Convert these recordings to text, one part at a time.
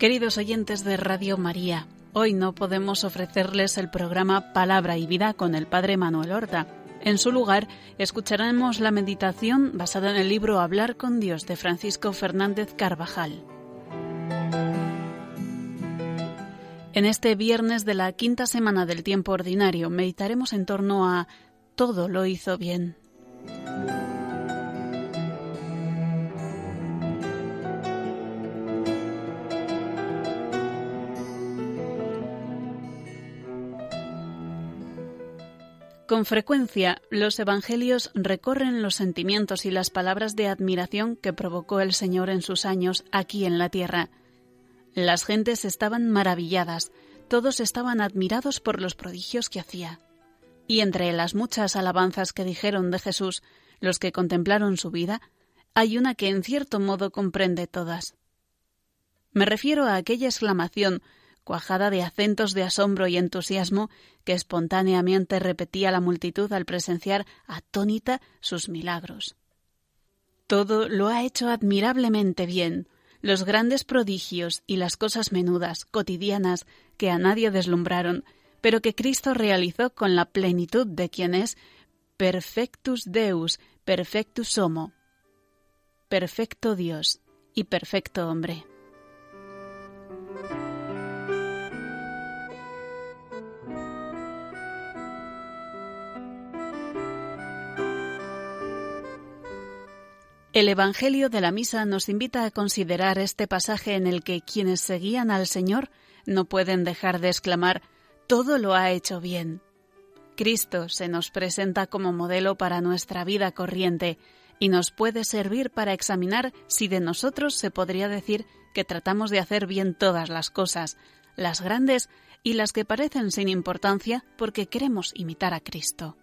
Queridos oyentes de Radio María, hoy no podemos ofrecerles el programa Palabra y Vida con el Padre Manuel Horta. En su lugar, escucharemos la meditación basada en el libro Hablar con Dios de Francisco Fernández Carvajal. En este viernes de la quinta semana del tiempo ordinario meditaremos en torno a Todo lo hizo bien. Con frecuencia, los Evangelios recorren los sentimientos y las palabras de admiración que provocó el Señor en sus años aquí en la tierra. Las gentes estaban maravilladas, todos estaban admirados por los prodigios que hacía. Y entre las muchas alabanzas que dijeron de Jesús los que contemplaron su vida, hay una que en cierto modo comprende todas. Me refiero a aquella exclamación cuajada de acentos de asombro y entusiasmo que espontáneamente repetía la multitud al presenciar atónita sus milagros. Todo lo ha hecho admirablemente bien, los grandes prodigios y las cosas menudas, cotidianas, que a nadie deslumbraron, pero que Cristo realizó con la plenitud de quien es perfectus Deus, perfectus homo, perfecto Dios y perfecto hombre. El Evangelio de la Misa nos invita a considerar este pasaje en el que quienes seguían al Señor no pueden dejar de exclamar Todo lo ha hecho bien. Cristo se nos presenta como modelo para nuestra vida corriente y nos puede servir para examinar si de nosotros se podría decir que tratamos de hacer bien todas las cosas, las grandes y las que parecen sin importancia porque queremos imitar a Cristo.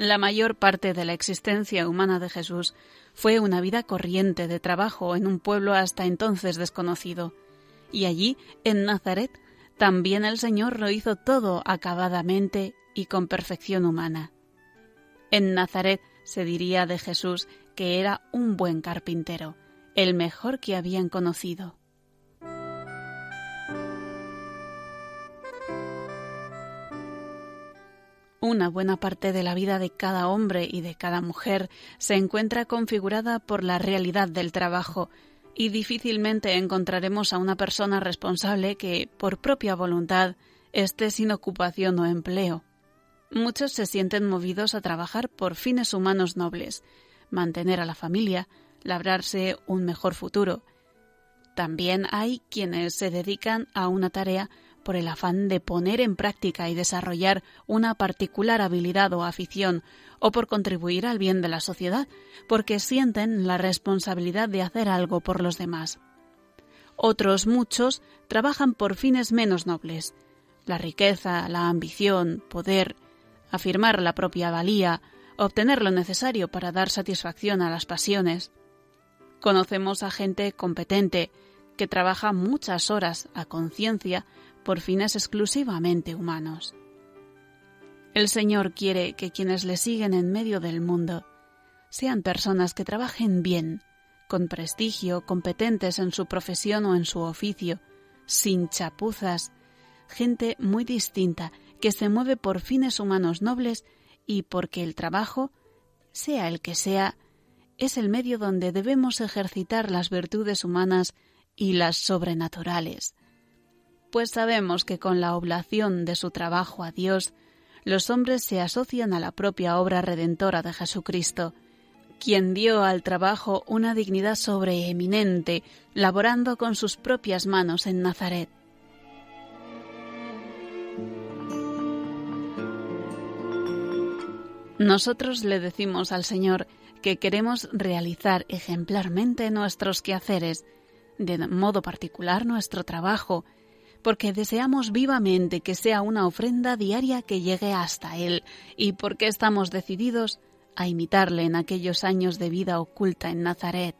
La mayor parte de la existencia humana de Jesús fue una vida corriente de trabajo en un pueblo hasta entonces desconocido. Y allí, en Nazaret, también el Señor lo hizo todo acabadamente y con perfección humana. En Nazaret se diría de Jesús que era un buen carpintero, el mejor que habían conocido. Una buena parte de la vida de cada hombre y de cada mujer se encuentra configurada por la realidad del trabajo, y difícilmente encontraremos a una persona responsable que, por propia voluntad, esté sin ocupación o empleo. Muchos se sienten movidos a trabajar por fines humanos nobles, mantener a la familia, labrarse un mejor futuro. También hay quienes se dedican a una tarea por el afán de poner en práctica y desarrollar una particular habilidad o afición, o por contribuir al bien de la sociedad, porque sienten la responsabilidad de hacer algo por los demás. Otros muchos trabajan por fines menos nobles, la riqueza, la ambición, poder, afirmar la propia valía, obtener lo necesario para dar satisfacción a las pasiones. Conocemos a gente competente que trabaja muchas horas a conciencia por fines exclusivamente humanos. El Señor quiere que quienes le siguen en medio del mundo sean personas que trabajen bien, con prestigio, competentes en su profesión o en su oficio, sin chapuzas, gente muy distinta que se mueve por fines humanos nobles y porque el trabajo, sea el que sea, es el medio donde debemos ejercitar las virtudes humanas y las sobrenaturales, pues sabemos que con la oblación de su trabajo a Dios, los hombres se asocian a la propia obra redentora de Jesucristo, quien dio al trabajo una dignidad sobreeminente, laborando con sus propias manos en Nazaret. Nosotros le decimos al Señor que queremos realizar ejemplarmente nuestros quehaceres, de modo particular nuestro trabajo, porque deseamos vivamente que sea una ofrenda diaria que llegue hasta Él y porque estamos decididos a imitarle en aquellos años de vida oculta en Nazaret.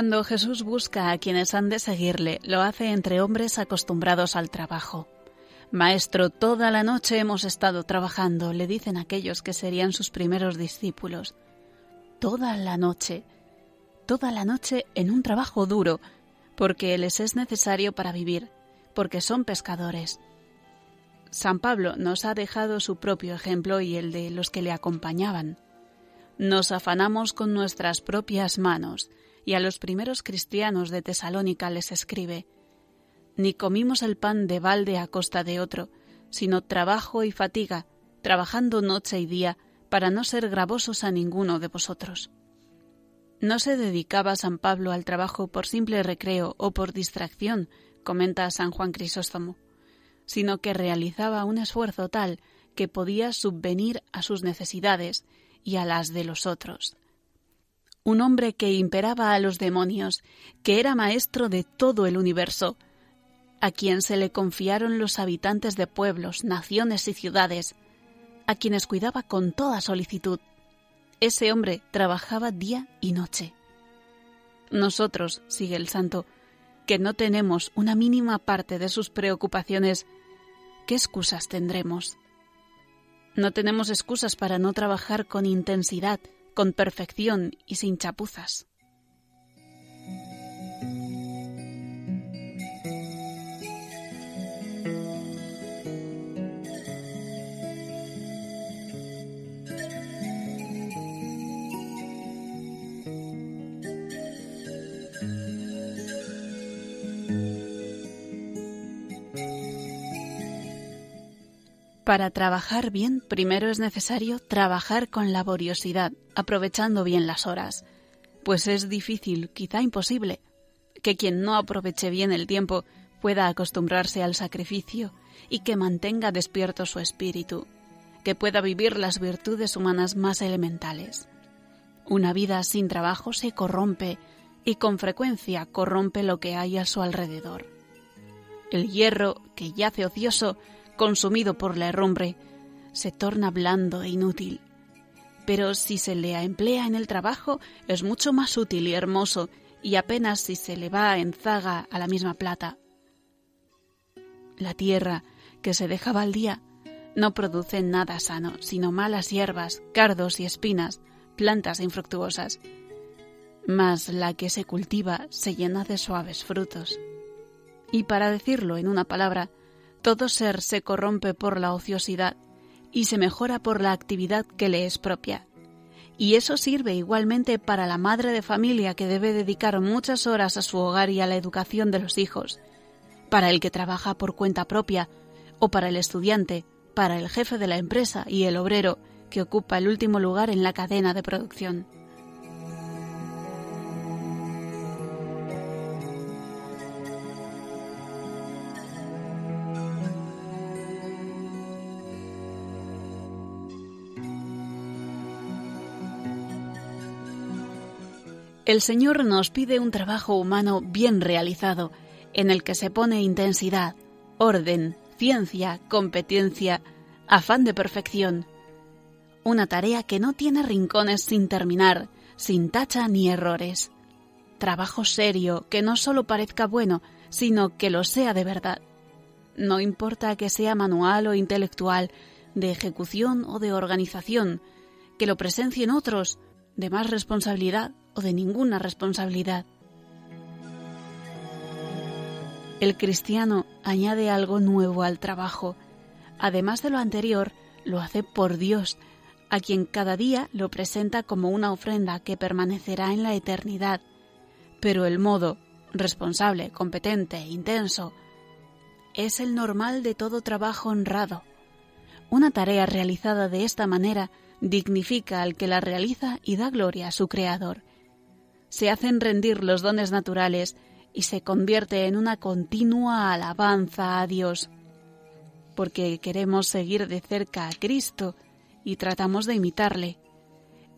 Cuando Jesús busca a quienes han de seguirle, lo hace entre hombres acostumbrados al trabajo. Maestro, toda la noche hemos estado trabajando, le dicen aquellos que serían sus primeros discípulos. Toda la noche, toda la noche en un trabajo duro, porque les es necesario para vivir, porque son pescadores. San Pablo nos ha dejado su propio ejemplo y el de los que le acompañaban. Nos afanamos con nuestras propias manos, y a los primeros cristianos de Tesalónica les escribe, Ni comimos el pan de balde a costa de otro, sino trabajo y fatiga, trabajando noche y día, para no ser gravosos a ninguno de vosotros. No se dedicaba San Pablo al trabajo por simple recreo o por distracción, comenta San Juan Crisóstomo, sino que realizaba un esfuerzo tal que podía subvenir a sus necesidades y a las de los otros un hombre que imperaba a los demonios, que era maestro de todo el universo, a quien se le confiaron los habitantes de pueblos, naciones y ciudades, a quienes cuidaba con toda solicitud. Ese hombre trabajaba día y noche. Nosotros, sigue el santo, que no tenemos una mínima parte de sus preocupaciones, ¿qué excusas tendremos? No tenemos excusas para no trabajar con intensidad, con perfección y sin chapuzas. Para trabajar bien, primero es necesario trabajar con laboriosidad, aprovechando bien las horas, pues es difícil, quizá imposible, que quien no aproveche bien el tiempo pueda acostumbrarse al sacrificio y que mantenga despierto su espíritu, que pueda vivir las virtudes humanas más elementales. Una vida sin trabajo se corrompe y con frecuencia corrompe lo que hay a su alrededor. El hierro, que yace ocioso, consumido por la herrumbre, se torna blando e inútil. Pero si se le emplea en el trabajo, es mucho más útil y hermoso, y apenas si se le va en zaga a la misma plata. La tierra, que se deja día, no produce nada sano, sino malas hierbas, cardos y espinas, plantas infructuosas. Mas la que se cultiva se llena de suaves frutos. Y para decirlo en una palabra, todo ser se corrompe por la ociosidad y se mejora por la actividad que le es propia. Y eso sirve igualmente para la madre de familia que debe dedicar muchas horas a su hogar y a la educación de los hijos, para el que trabaja por cuenta propia, o para el estudiante, para el jefe de la empresa y el obrero que ocupa el último lugar en la cadena de producción. El Señor nos pide un trabajo humano bien realizado, en el que se pone intensidad, orden, ciencia, competencia, afán de perfección. Una tarea que no tiene rincones sin terminar, sin tacha ni errores. Trabajo serio, que no solo parezca bueno, sino que lo sea de verdad. No importa que sea manual o intelectual, de ejecución o de organización, que lo presencien otros, de más responsabilidad de ninguna responsabilidad. El cristiano añade algo nuevo al trabajo. Además de lo anterior, lo hace por Dios, a quien cada día lo presenta como una ofrenda que permanecerá en la eternidad. Pero el modo, responsable, competente, intenso, es el normal de todo trabajo honrado. Una tarea realizada de esta manera dignifica al que la realiza y da gloria a su Creador. Se hacen rendir los dones naturales y se convierte en una continua alabanza a Dios, porque queremos seguir de cerca a Cristo y tratamos de imitarle.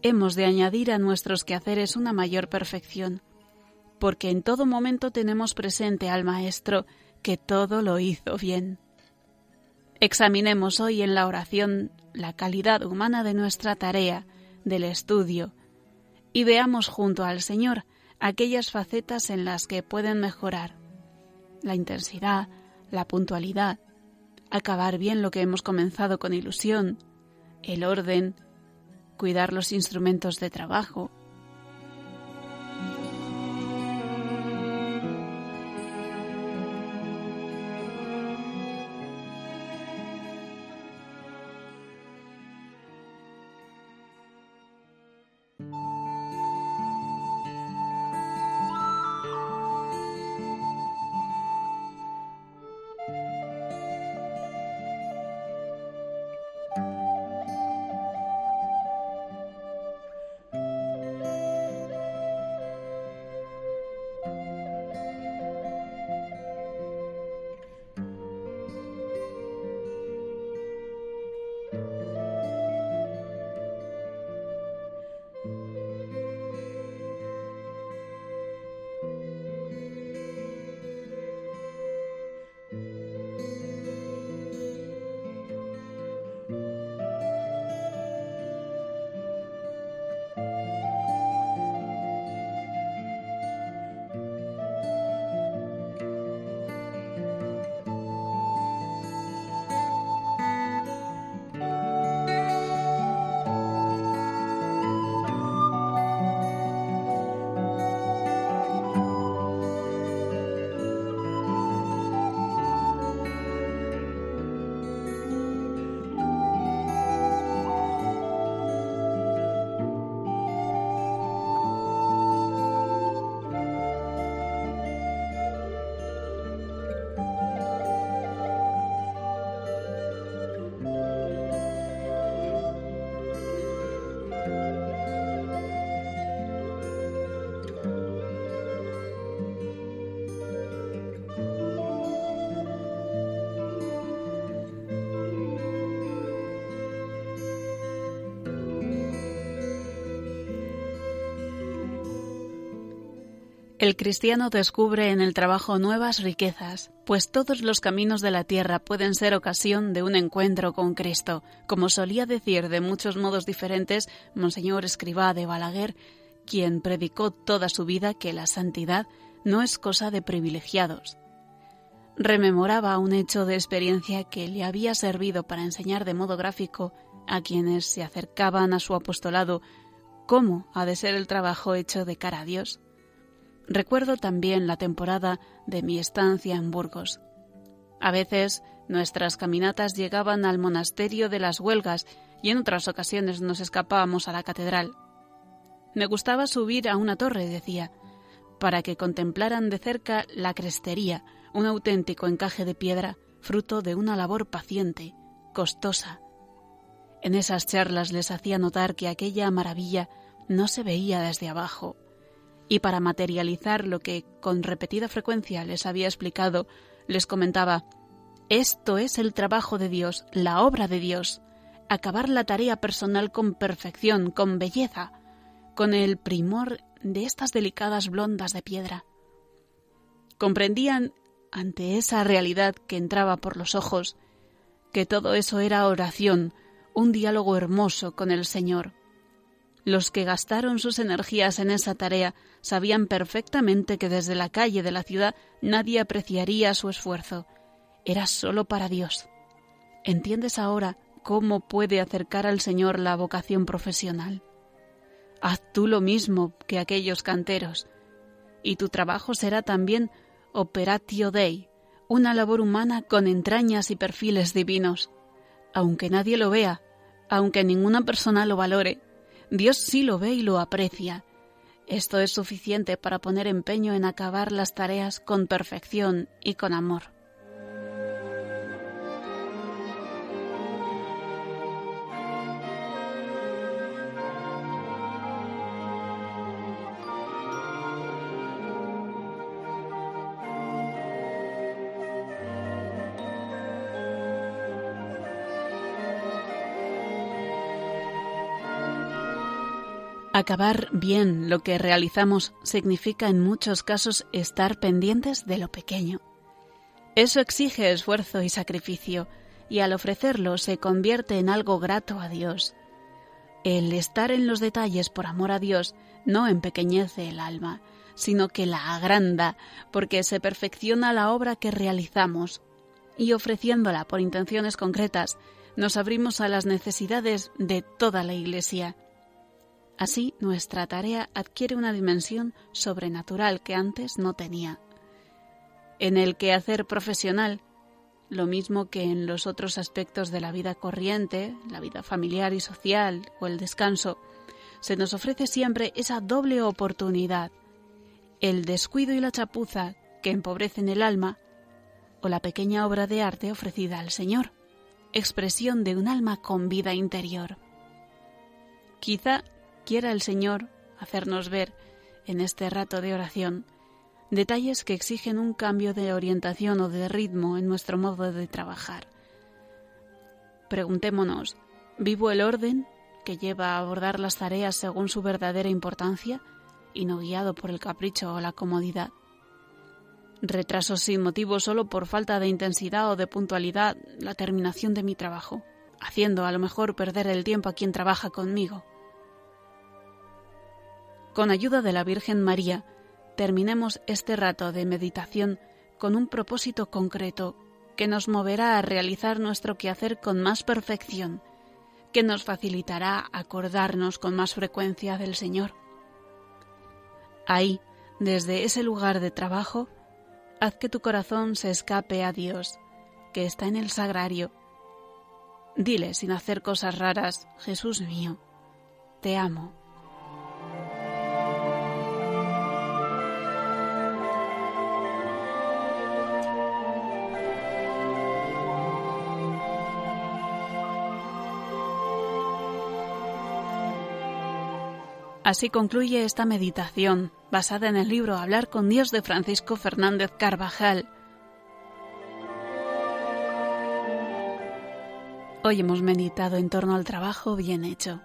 Hemos de añadir a nuestros quehaceres una mayor perfección, porque en todo momento tenemos presente al Maestro que todo lo hizo bien. Examinemos hoy en la oración la calidad humana de nuestra tarea, del estudio, y veamos junto al Señor aquellas facetas en las que pueden mejorar. La intensidad, la puntualidad, acabar bien lo que hemos comenzado con ilusión, el orden, cuidar los instrumentos de trabajo, El cristiano descubre en el trabajo nuevas riquezas, pues todos los caminos de la tierra pueden ser ocasión de un encuentro con Cristo, como solía decir de muchos modos diferentes Monseñor Escribá de Balaguer, quien predicó toda su vida que la santidad no es cosa de privilegiados. Rememoraba un hecho de experiencia que le había servido para enseñar de modo gráfico a quienes se acercaban a su apostolado cómo ha de ser el trabajo hecho de cara a Dios. Recuerdo también la temporada de mi estancia en Burgos. A veces nuestras caminatas llegaban al monasterio de las Huelgas y en otras ocasiones nos escapábamos a la catedral. Me gustaba subir a una torre, decía, para que contemplaran de cerca la crestería, un auténtico encaje de piedra, fruto de una labor paciente, costosa. En esas charlas les hacía notar que aquella maravilla no se veía desde abajo, y para materializar lo que con repetida frecuencia les había explicado, les comentaba, esto es el trabajo de Dios, la obra de Dios, acabar la tarea personal con perfección, con belleza, con el primor de estas delicadas blondas de piedra. Comprendían, ante esa realidad que entraba por los ojos, que todo eso era oración, un diálogo hermoso con el Señor. Los que gastaron sus energías en esa tarea sabían perfectamente que desde la calle de la ciudad nadie apreciaría su esfuerzo. Era solo para Dios. ¿Entiendes ahora cómo puede acercar al Señor la vocación profesional? Haz tú lo mismo que aquellos canteros, y tu trabajo será también operatio dei, una labor humana con entrañas y perfiles divinos. Aunque nadie lo vea, aunque ninguna persona lo valore, Dios sí lo ve y lo aprecia. Esto es suficiente para poner empeño en acabar las tareas con perfección y con amor. Acabar bien lo que realizamos significa en muchos casos estar pendientes de lo pequeño. Eso exige esfuerzo y sacrificio, y al ofrecerlo se convierte en algo grato a Dios. El estar en los detalles por amor a Dios no empequeñece el alma, sino que la agranda, porque se perfecciona la obra que realizamos, y ofreciéndola por intenciones concretas, nos abrimos a las necesidades de toda la Iglesia. Así nuestra tarea adquiere una dimensión sobrenatural que antes no tenía. En el quehacer profesional, lo mismo que en los otros aspectos de la vida corriente, la vida familiar y social o el descanso, se nos ofrece siempre esa doble oportunidad, el descuido y la chapuza que empobrecen el alma o la pequeña obra de arte ofrecida al Señor, expresión de un alma con vida interior. Quizá quiera el Señor hacernos ver en este rato de oración detalles que exigen un cambio de orientación o de ritmo en nuestro modo de trabajar. Preguntémonos, ¿vivo el orden que lleva a abordar las tareas según su verdadera importancia y no guiado por el capricho o la comodidad? Retraso sin motivo solo por falta de intensidad o de puntualidad la terminación de mi trabajo, haciendo a lo mejor perder el tiempo a quien trabaja conmigo. Con ayuda de la Virgen María, terminemos este rato de meditación con un propósito concreto que nos moverá a realizar nuestro quehacer con más perfección, que nos facilitará acordarnos con más frecuencia del Señor. Ahí, desde ese lugar de trabajo, haz que tu corazón se escape a Dios, que está en el sagrario. Dile sin hacer cosas raras, Jesús mío, te amo. Así concluye esta meditación, basada en el libro Hablar con Dios de Francisco Fernández Carvajal. Hoy hemos meditado en torno al trabajo bien hecho.